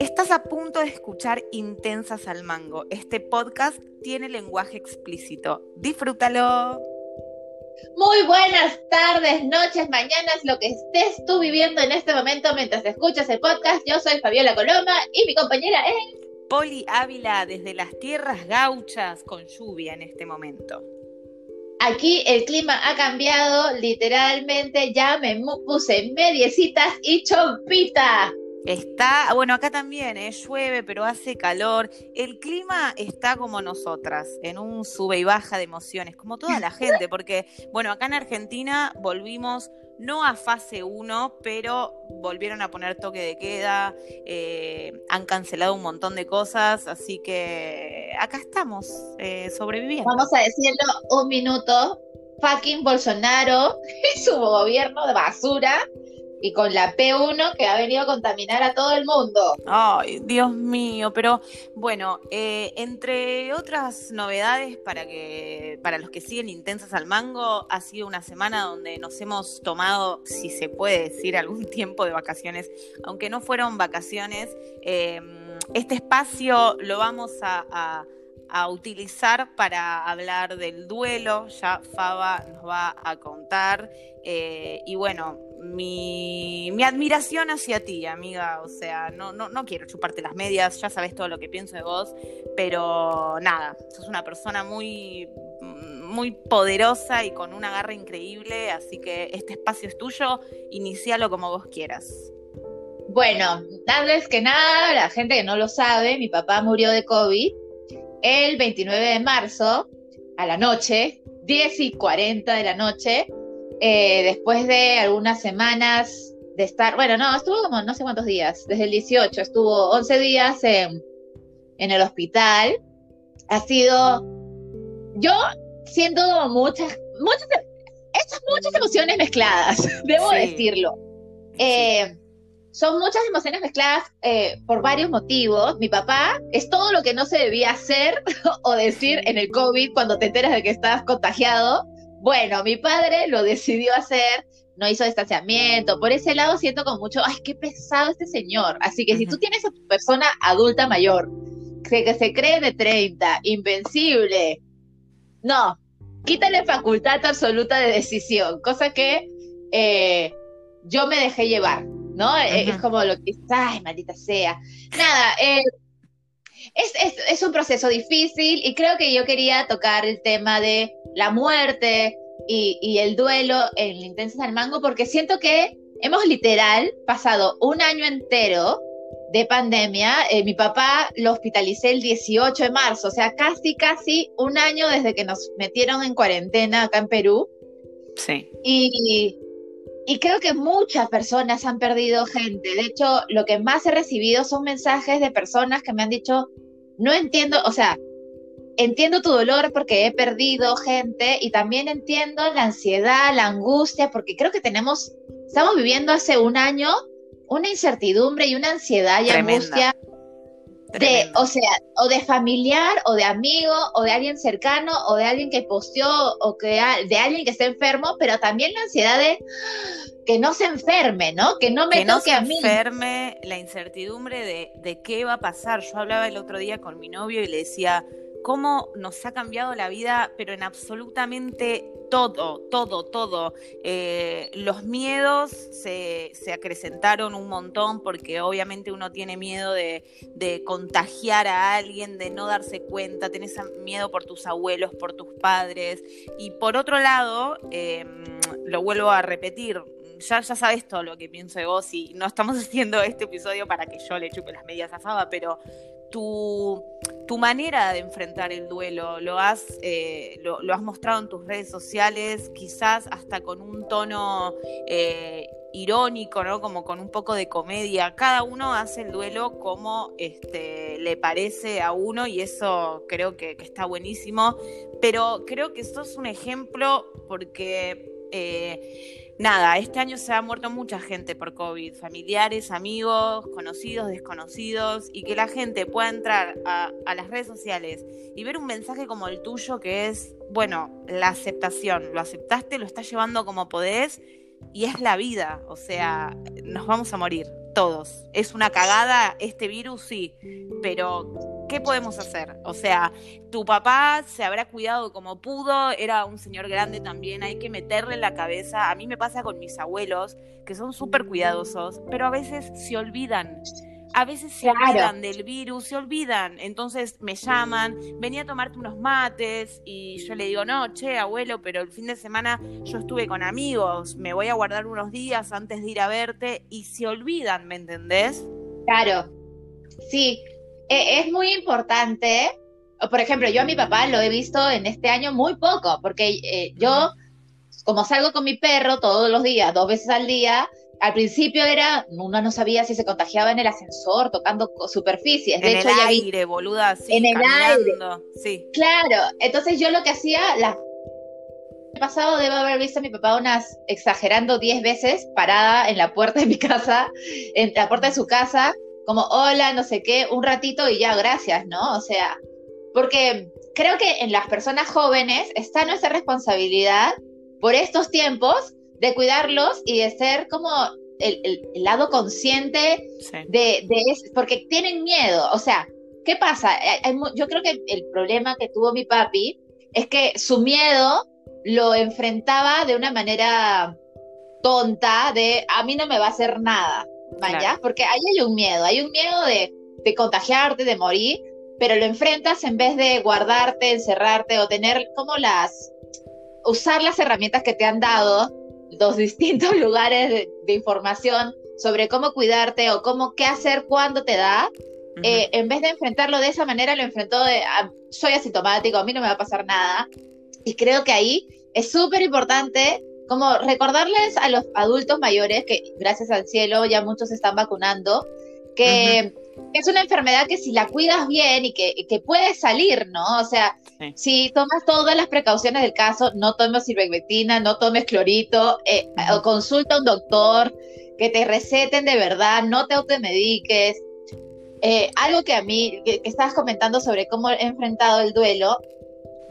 Estás a punto de escuchar Intensas al Mango. Este podcast tiene lenguaje explícito. Disfrútalo. Muy buenas tardes, noches, mañanas, lo que estés tú viviendo en este momento mientras escuchas el podcast. Yo soy Fabiola Coloma y mi compañera es Poli Ávila desde las tierras gauchas con lluvia en este momento. Aquí el clima ha cambiado, literalmente ya me puse mediecitas y chompita. Está, bueno, acá también ¿eh? llueve, pero hace calor. El clima está como nosotras, en un sube y baja de emociones, como toda la gente, porque, bueno, acá en Argentina volvimos no a fase 1, pero volvieron a poner toque de queda, eh, han cancelado un montón de cosas, así que acá estamos, eh, sobreviviendo. Vamos a decirlo un minuto, fucking Bolsonaro y su gobierno de basura y con la P1 que ha venido a contaminar a todo el mundo. Ay, Dios mío, pero bueno, eh, entre otras novedades para que para los que siguen intensas al mango, ha sido una semana donde nos hemos tomado, si se puede decir, algún tiempo de vacaciones, aunque no fueron vacaciones. Em, este espacio lo vamos a, utilizar para hablar del duelo. Ya Faba nos va a contar. Eh, y bueno, mi, admiración hacia ti, amiga. O sea, no, no, no quiero chuparte las medias, ya sabes todo lo que pienso de vos, pero nada, sos una persona muy, muy poderosa y con una garra increíble, así que este espacio es tuyo, inicialo como vos quieras. Bueno, darles que nada, la gente que no lo sabe, mi papá murió de COVID el 29 de marzo a la noche, 10 y 40 de la noche, eh, después de algunas semanas de estar, bueno, no, estuvo como no sé cuántos días, desde el 18, estuvo 11 días en, el hospital. Ha sido, yo siento muchas, muchas, estas muchas emociones mezcladas, debo decirlo. Eh, son muchas emociones mezcladas eh, por varios motivos. Mi papá es todo lo que no se debía hacer o decir en el COVID cuando te enteras de que estás contagiado. Bueno, mi padre lo decidió hacer, no hizo distanciamiento. Por ese lado siento con mucho, ay, qué pesado este señor. Así que si tú tienes a tu persona adulta mayor, que, se cree de 30, invencible, no, quítale facultad absoluta de decisión, cosa que eh, yo me dejé llevar, ¿no? Es como lo que, ay, maldita sea. Nada, eh, es, un proceso difícil y creo que yo quería tocar el tema de la muerte y, el duelo en Intensas al Mango porque siento que hemos literal pasado un año entero de pandemia. Eh, mi papá lo hospitalicé el 18 de marzo, o sea, casi, casi un año desde que nos metieron en cuarentena acá en Perú. Sí. Y, y creo que muchas personas han perdido gente. De hecho, lo que más he recibido son mensajes de personas que me han dicho, no entiendo, o sea, entiendo tu dolor porque he perdido gente y también entiendo la ansiedad, la angustia, porque creo que tenemos, estamos viviendo hace un año una incertidumbre y una ansiedad y angustia de, o sea, o de familiar, o de amigo, o de alguien cercano, o de alguien que posteó, o que de alguien que está enfermo, pero también la ansiedad de que no se enferme, ¿no? Que no me toque a mí. enferme, la incertidumbre de, de qué va a pasar. Yo hablaba el otro día con mi novio y le decía, cómo nos ha cambiado la vida, pero en absolutamente todo, todo, todo. Eh, los miedos se, acrecentaron un montón porque obviamente uno tiene miedo de, contagiar a alguien, de no darse cuenta, tenés miedo por tus abuelos, por tus padres. Y por otro lado, em, lo vuelvo a repetir, ya, ya sabes todo lo que pienso de vos y no estamos haciendo este episodio para que yo le chupe las medias a Faba, pero tu, tu manera de enfrentar el duelo, lo has, eh, lo, has mostrado en tus redes sociales, quizás hasta con un tono eh, irónico, ¿no? Como con un poco de comedia. Cada uno hace el duelo como este, le parece a uno y eso creo que, está buenísimo. Pero creo que sos un ejemplo porque eh, nada, este año se ha muerto mucha gente por COVID, familiares, amigos, conocidos, desconocidos, y que la gente pueda entrar a, las redes sociales y ver un mensaje como el tuyo que es, bueno, la aceptación, lo aceptaste, lo estás llevando como podés, y es la vida, o sea, nos vamos a morir todos. Es una cagada este virus, sí, pero ¿qué podemos hacer? O sea, tu papá se habrá cuidado como pudo, era un señor grande también, hay que meterle en la cabeza. A mí me pasa con mis abuelos, que son súper cuidadosos, pero a veces se olvidan a veces se olvidan del virus, se olvidan. Entonces me llaman, venía a tomarte unos mates y yo le digo, no, che, abuelo, pero el fin de semana yo estuve con amigos, me voy a guardar unos días antes de ir a verte y se olvidan, ¿me entendés? Claro, sí, es muy importante. Por ejemplo, yo a mi papá lo he visto en este año muy poco, porque eh, yo, como salgo con mi perro todos los días, dos veces al día, al principio era, uno no sabía si se contagiaba en el ascensor, tocando superficies. De en hecho, el ya aire, boluda, sí, en el aire. Sí. Claro, entonces yo lo que hacía, la el pasado debo haber visto a mi papá unas, exagerando 10 veces, parada en la puerta de mi casa, en la puerta de su casa, como hola, no sé qué, un ratito y ya, gracias, ¿no? O sea, porque creo que en las personas jóvenes está nuestra responsabilidad por estos tiempos de cuidarlos y de ser como el, lado consciente de, de eso, porque tienen miedo. O sea, ¿qué pasa? Yo creo que el problema que tuvo mi papi es que su miedo lo enfrentaba de una manera tonta, de a mí no me va a hacer nada, ¿vaya? Porque ahí hay un miedo, hay un miedo de, de contagiarte, de morir, pero lo enfrentas en vez de guardarte, encerrarte o tener como las, usar las herramientas que te han dado dos distintos lugares de, información sobre cómo cuidarte o cómo qué hacer cuando te da, eh, en vez de enfrentarlo de esa manera, lo enfrentó de ah, soy asintomático, a mí no me va a pasar nada. Y creo que ahí es súper importante como recordarles a los adultos mayores, que gracias al cielo ya muchos están vacunando, que es una enfermedad que si la cuidas bien y que, que puedes salir, ¿no? O sea, si tomas todas las precauciones del caso, no tomes ivermectina, no tomes clorito, eh, o consulta a un doctor, que te receten de verdad, no te automediques. Eh, algo que a mí, que, estabas comentando sobre cómo he enfrentado el duelo,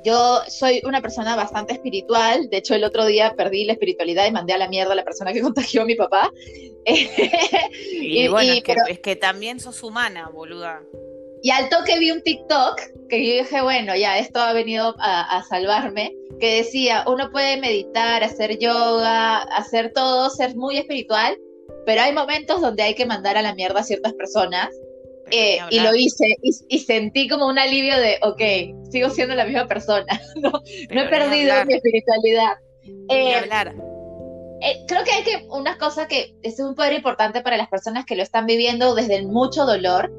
yo soy una persona bastante espiritual, de hecho el otro día perdí la espiritualidad y mandé a la mierda a la persona que contagió a mi papá. y, bueno, es, que, también sos humana, boluda. Y al toque vi un TikTok que yo dije, bueno, ya, esto ha venido a, salvarme, que decía, uno puede meditar, hacer yoga, hacer todo, ser muy espiritual, pero hay momentos donde hay que mandar a la mierda a ciertas personas. Eh, y lo hice y, sentí como un alivio de, ok, sigo siendo la misma persona, no, no he perdido mi espiritualidad. Eh, hablar. Eh, creo que hay que, una cosa que es un poder importante para las personas que lo están viviendo desde mucho dolor,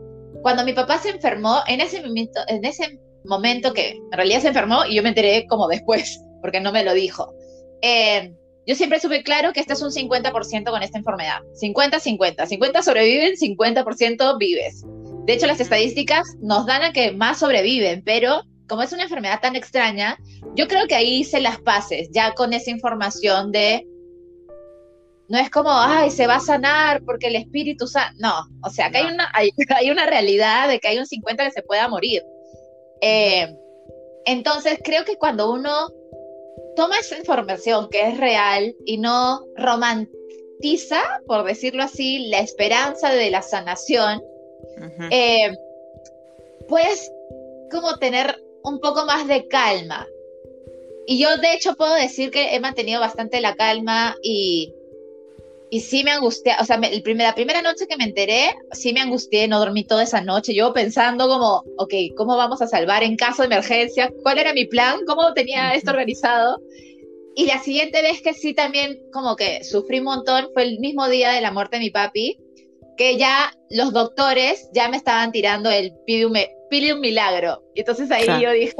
cuando mi papá se enfermó, en ese momento, en ese momento que en realidad se enfermó y yo me enteré como después, porque no me lo dijo. Yo siempre supe claro que este es un 50% con esta enfermedad. 50-50. 50 sobreviven, 50% vives. De hecho, las estadísticas nos dan a que más sobreviven, pero como es una enfermedad tan extraña, yo creo que ahí hice las paces, ya con esa información de no es como, ay, se va a sanar porque el espíritu sana. No, o sea, que hay, una, hay, una realidad de que hay un 50 que se pueda morir. Eh, entonces, creo que cuando uno toma esa información que es real y no romantiza, por decirlo así, la esperanza de la sanación, eh, puedes como tener un poco más de calma. Y yo de hecho puedo decir que he mantenido bastante la calma y y sí me angustié, o sea, el la primera noche que me enteré, sí me angustié, no dormí toda esa noche, yo pensando como, ok, ¿cómo vamos a salvar en caso de emergencia? ¿Cuál era mi plan? ¿Cómo tenía esto organizado? Y la siguiente vez que sí también como que sufrí un montón fue el mismo día de la muerte de mi papi, que ya los doctores ya me estaban tirando el pide un, pide un milagro. Y entonces ahí yo dije,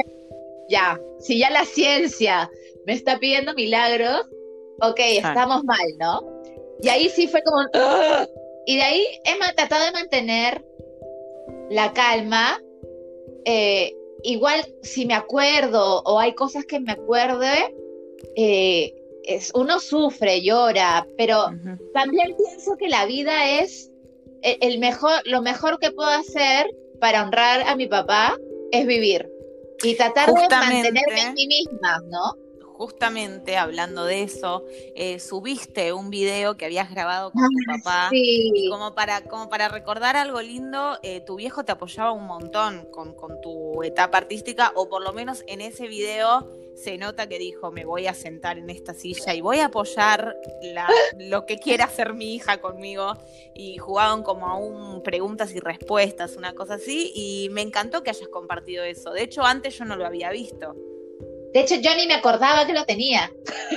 ya, si ya la ciencia me está pidiendo milagros, ok, estamos mal, ¿no? Y ahí sí fue como... Y de ahí he tratado de mantener la calma. Eh, igual si me acuerdo o hay cosas que me acuerde, eh, es, uno sufre, llora, pero también pienso que la vida es el, mejor, lo mejor que puedo hacer para honrar a mi papá es vivir y tratar de mantenerme en mí misma, ¿no? Justamente hablando de eso, eh, subiste un video que habías grabado con tu papá. Sí. Y como para, como para recordar algo lindo, eh, tu viejo te apoyaba un montón con, con tu etapa artística, o por lo menos en ese video se nota que dijo, me voy a sentar en esta silla y voy a apoyar la, lo que quiera hacer mi hija conmigo. Y jugaban como a un preguntas y respuestas, una cosa así, y me encantó que hayas compartido eso. De hecho, antes yo no lo había visto. De hecho, yo ni me acordaba que lo tenía.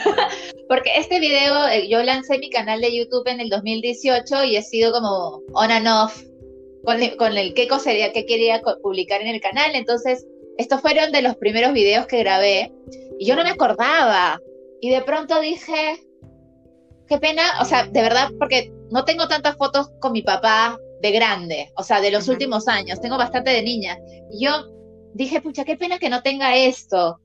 Porque este video, eh, yo lancé mi canal de YouTube en el 2018 y he sido como on and off con, el- con el qué cosa qué quería publicar en el canal. Entonces, estos fueron de los primeros videos que grabé y yo no me acordaba. Y de pronto dije, qué pena, o sea, de verdad, porque no tengo tantas fotos con mi papá de grande, o sea, de los últimos años, tengo bastante de niña. Y yo dije, pucha, qué pena que no tenga esto.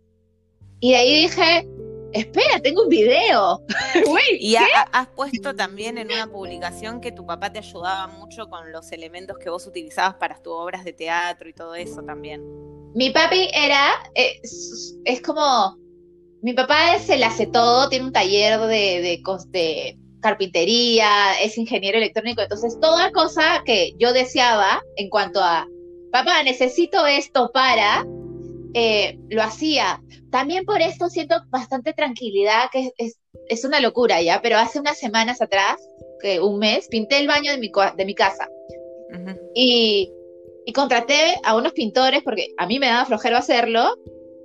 Y de ahí dije, espera, tengo un video. Y ha- ha- has puesto también en una publicación que tu papá te ayudaba mucho con los elementos que vos utilizabas para tus obras de teatro y todo eso también. Mi papi era, eh, es, es como, mi papá se le hace todo, tiene un taller de, de carpintería, es ingeniero electrónico, entonces toda cosa que yo deseaba en cuanto a, papá, necesito esto para, eh, lo hacía. También por esto siento bastante tranquilidad, que es, es, es una locura ya, pero hace unas semanas atrás, que un mes, pinté el baño de mi, de mi casa y, y contraté a unos pintores porque a mí me daba flojero hacerlo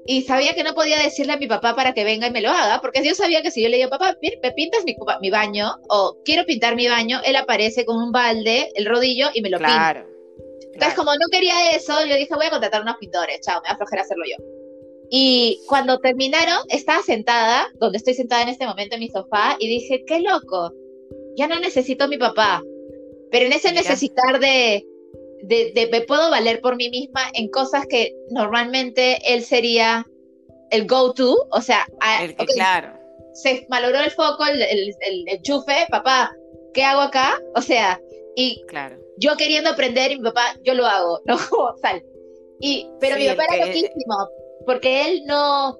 y sabía que no podía decirle a mi papá para que venga y me lo haga, porque yo sabía que si yo le digo, papá, me pintas mi, mi baño o quiero pintar mi baño, él aparece con un balde, el rodillo y me lo pinta. Entonces, claro. como no quería eso, yo dije, voy a contratar unos pintores, chao, me da flojera hacerlo yo. Y cuando terminaron, estaba sentada, donde estoy sentada en este momento en mi sofá, y dije, qué loco, ya no necesito a mi papá. Pero en ese Mira. necesitar de, de, de me puedo valer por mí misma en cosas que normalmente él sería el go-to, o sea, a- El que, ok, claro. se malogró el foco, el, el, el enchufe, papá, ¿qué hago acá? O sea, y Claro. Yo queriendo aprender y mi papá, yo lo hago, ¿no? Tal. Y, pero Sí, mi papá era que- loquísimo, porque él no,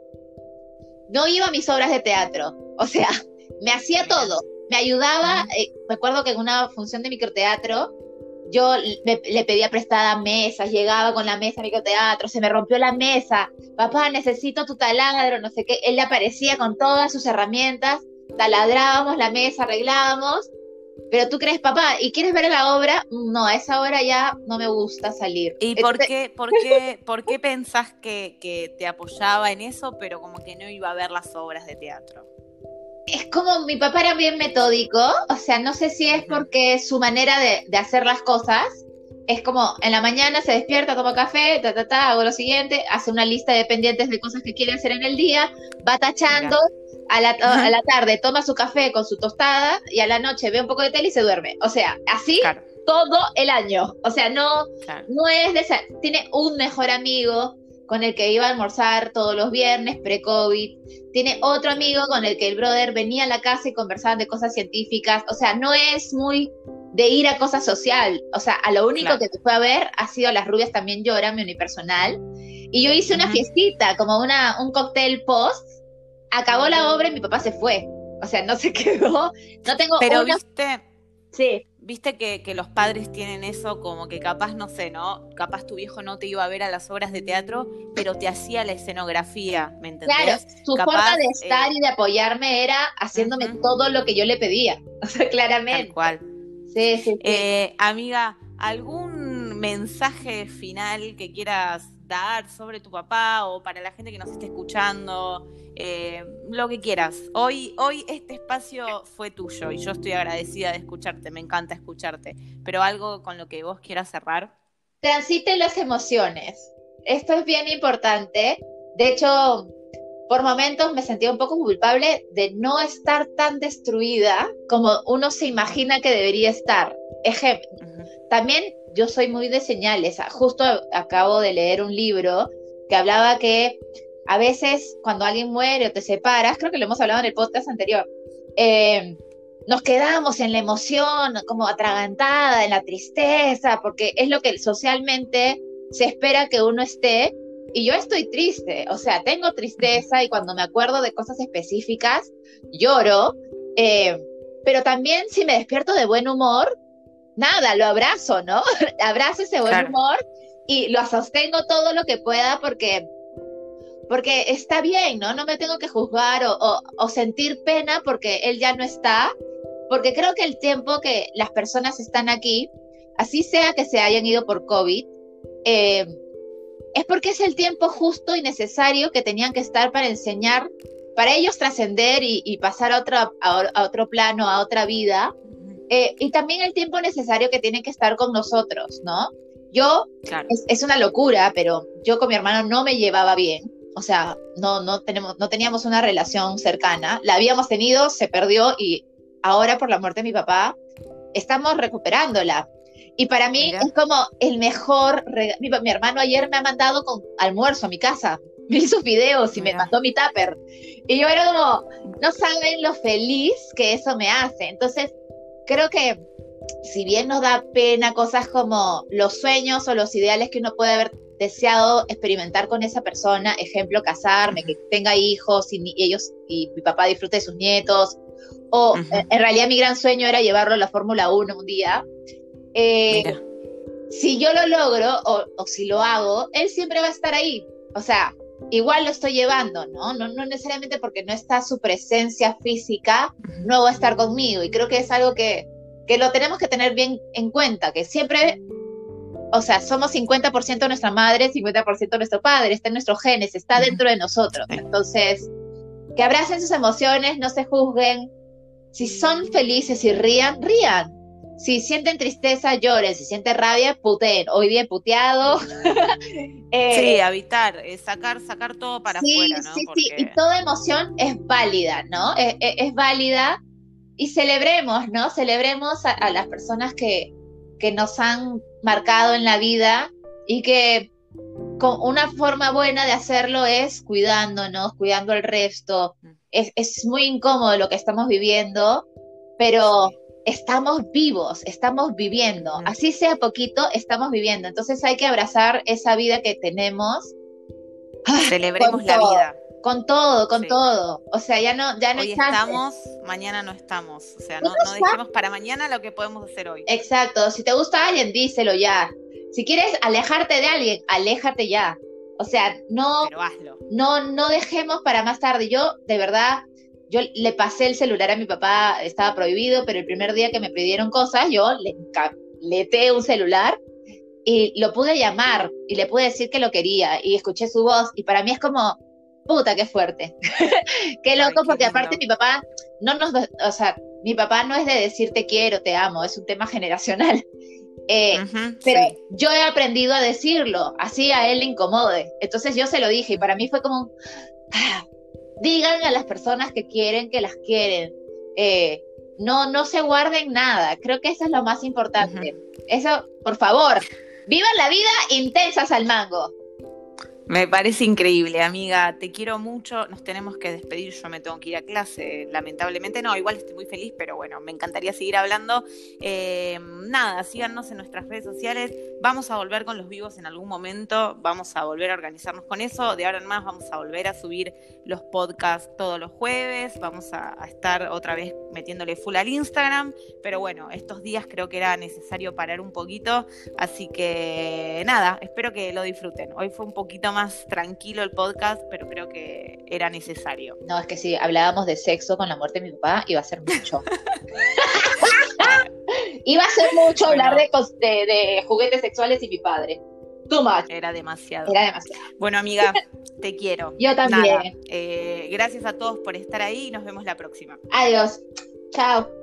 no iba a mis obras de teatro. O sea, me hacía todo. Me ayudaba, eh, me acuerdo que en una función de microteatro, yo le, le pedía prestada mesas, llegaba con la mesa a microteatro, se me rompió la mesa, papá, necesito tu taladro, no sé qué. Él le aparecía con todas sus herramientas, taladrábamos la mesa, arreglábamos, pero tú crees, papá, ¿y quieres ver la obra? No, a esa hora ya no me gusta salir. ¿Y por Entonces, qué, por qué, por qué pensás que, que te apoyaba en eso, pero como que no iba a ver las obras de teatro? Es como mi papá era bien metódico, o sea, no sé si es porque su manera de, de hacer las cosas es como en la mañana se despierta, toma café, ta, ta, ta, hago lo siguiente, hace una lista de pendientes de cosas que quiere hacer en el día, va tachando, a la, a la tarde toma su café con su tostada y a la noche ve un poco de tele y se duerme. O sea, así Claro, todo el año. O sea, no, claro. no es de esa. Tiene un mejor amigo con el que iba a almorzar todos los viernes pre-COVID. Tiene otro amigo con el que el brother venía a la casa y conversaban de cosas científicas. O sea, no es muy de ir a cosas social. O sea, a lo único Claro. que te fue a ver ha sido Las Rubias también lloran, mi unipersonal. Y yo hice una Ujú. fiestita, como una, un cóctel post. Acabó la obra y mi papá se fue. O sea, no se quedó. No tengo Pero una- viste, Sí. viste que, que los padres tienen eso como que capaz, no sé, ¿no? Capaz tu viejo no te iba a ver a las obras de teatro, pero te hacía la escenografía, ¿me entendés? Claro, su Capaz, forma de estar eh, y de apoyarme era haciéndome todo lo que yo le pedía. O sea, Tal claramente. cual. Sí, sí, sí. Eh, amiga, ¿algún mensaje final que quieras dar sobre tu papá o para la gente que nos esté escuchando? Eh, lo que quieras. Hoy, hoy este espacio fue tuyo y yo estoy agradecida de escucharte, me encanta escucharte. Pero algo con lo que vos quieras cerrar. Transiten las emociones. Esto es bien importante. De hecho, por momentos me sentía un poco culpable de no estar tan destruida como uno se imagina que debería estar. Ejemplo, también yo soy muy de señales. Ah, Justo acabo de leer un libro que hablaba que a veces cuando alguien muere o te separas, creo que lo hemos hablado en el podcast anterior, eh, nos quedamos en la emoción, como atragantada, en la tristeza, porque es lo que socialmente se espera que uno esté y yo estoy triste, o sea, tengo tristeza y cuando me acuerdo de cosas específicas, lloro, eh, pero también si me despierto de buen humor, nada, lo abrazo, ¿no? abrazo ese buen humor y lo sostengo todo lo que pueda porque porque está bien, ¿no? No me tengo que juzgar o, sentir pena porque él ya no está, porque creo que el tiempo que las personas están aquí, así sea que se hayan ido por COVID, eh, es porque es el tiempo justo y necesario que tenían que estar para enseñar, para ellos trascender y, pasar a otro, a, otro plano, a otra vida, eh, y también el tiempo necesario que tienen que estar con nosotros, ¿no? Yo, es, es, una locura, pero yo con mi hermano no me llevaba bien o sea, no, no, tenemos, no teníamos una relación cercana, la habíamos tenido, se perdió y ahora por la muerte de mi papá estamos recuperándola. Y para mí es como el mejor, mi, mi, hermano ayer me ha mandado con almuerzo a mi casa, me hizo videos y me mandó mi tupper. Y yo era como, no saben lo feliz que eso me hace. Entonces, creo que si bien nos da pena cosas como los sueños o los ideales que uno puede haber deseado experimentar con esa persona, ejemplo, casarme, que tenga hijos y, ellos y mi papá disfrute de sus nietos, o eh, en realidad mi gran sueño era llevarlo a la Fórmula 1 un día. Eh, si yo lo logro o, si lo hago, él siempre va a estar ahí. O sea, igual lo estoy llevando, ¿no? No, no necesariamente porque no está su presencia física, no va a estar conmigo. Y creo que es algo que, que lo tenemos que tener bien en cuenta, que siempre o sea, somos 50% nuestra madre, 50% nuestro padre, está en nuestros genes, está dentro de nosotros. Entonces, que abracen sus emociones, no se juzguen. Si son felices y rían, rían. Si sienten tristeza, lloren. Si sienten rabia, puteen. Hoy día puteado. eh, sí, evitar, eh, sacar, sacar todo para afuera, ¿no? Sí, sí, y toda emoción es válida, ¿no? Es, es, válida. Y celebremos, ¿no? Celebremos a las personas que, que nos han marcado en la vida y que con una forma buena de hacerlo es cuidándonos, cuidando al resto. Mm. Es, muy incómodo lo que estamos viviendo, pero estamos vivos, estamos viviendo. Así sea poquito, estamos viviendo. Entonces hay que abrazar esa vida que tenemos. Celebremos la vida. Con todo, con todo. O sea, ya no, ya no hoy estamos, mañana no estamos. O sea, no, no dejemos para mañana lo que podemos hacer hoy. Exacto. Si te gusta alguien, díselo ya. Si quieres alejarte de alguien, aléjate ya. O sea, no, no, no dejemos para más tarde. Yo, de verdad, yo le pasé el celular a mi papá, estaba prohibido, pero el primer día que me pidieron cosas, yo le leté un celular y lo pude llamar y le pude decir que lo quería y escuché su voz y para mí es como, puta, qué fuerte. qué loco, porque aparte mi papá no nos, o sea, mi papá no es de decir te quiero, te amo, es un tema generacional. Eh, pero yo he aprendido a decirlo, así a él le incomode. Entonces yo se lo dije y para mí fue como, ah, digan a las personas que quieren que las quieren. Eh, no, no se guarden nada. Creo que eso es lo más importante. Eso, por favor, vivan la vida intensas al mango. Me parece increíble, amiga. Te quiero mucho. Nos tenemos que despedir. Yo me tengo que ir a clase. Lamentablemente no, igual estoy muy feliz, pero bueno, me encantaría seguir hablando. Eh, nada, síganos en nuestras redes sociales. Vamos a volver con los vivos en algún momento. Vamos a volver a organizarnos con eso. De ahora en más vamos a volver a subir los podcasts todos los jueves. Vamos a, estar otra vez metiéndole full al Instagram. Pero bueno, estos días creo que era necesario parar un poquito. Así que nada, espero que lo disfruten. Hoy fue un poquito más tranquilo el podcast, pero creo que era necesario. No, es que si hablábamos de sexo con la muerte de mi papá, iba a ser mucho. iba a ser mucho hablar de, de, juguetes sexuales y mi padre. Too much. Era demasiado. Era demasiado. Bueno, amiga, te quiero. Yo también. Eh, gracias a todos por estar ahí y nos vemos la próxima. Adiós. Chao.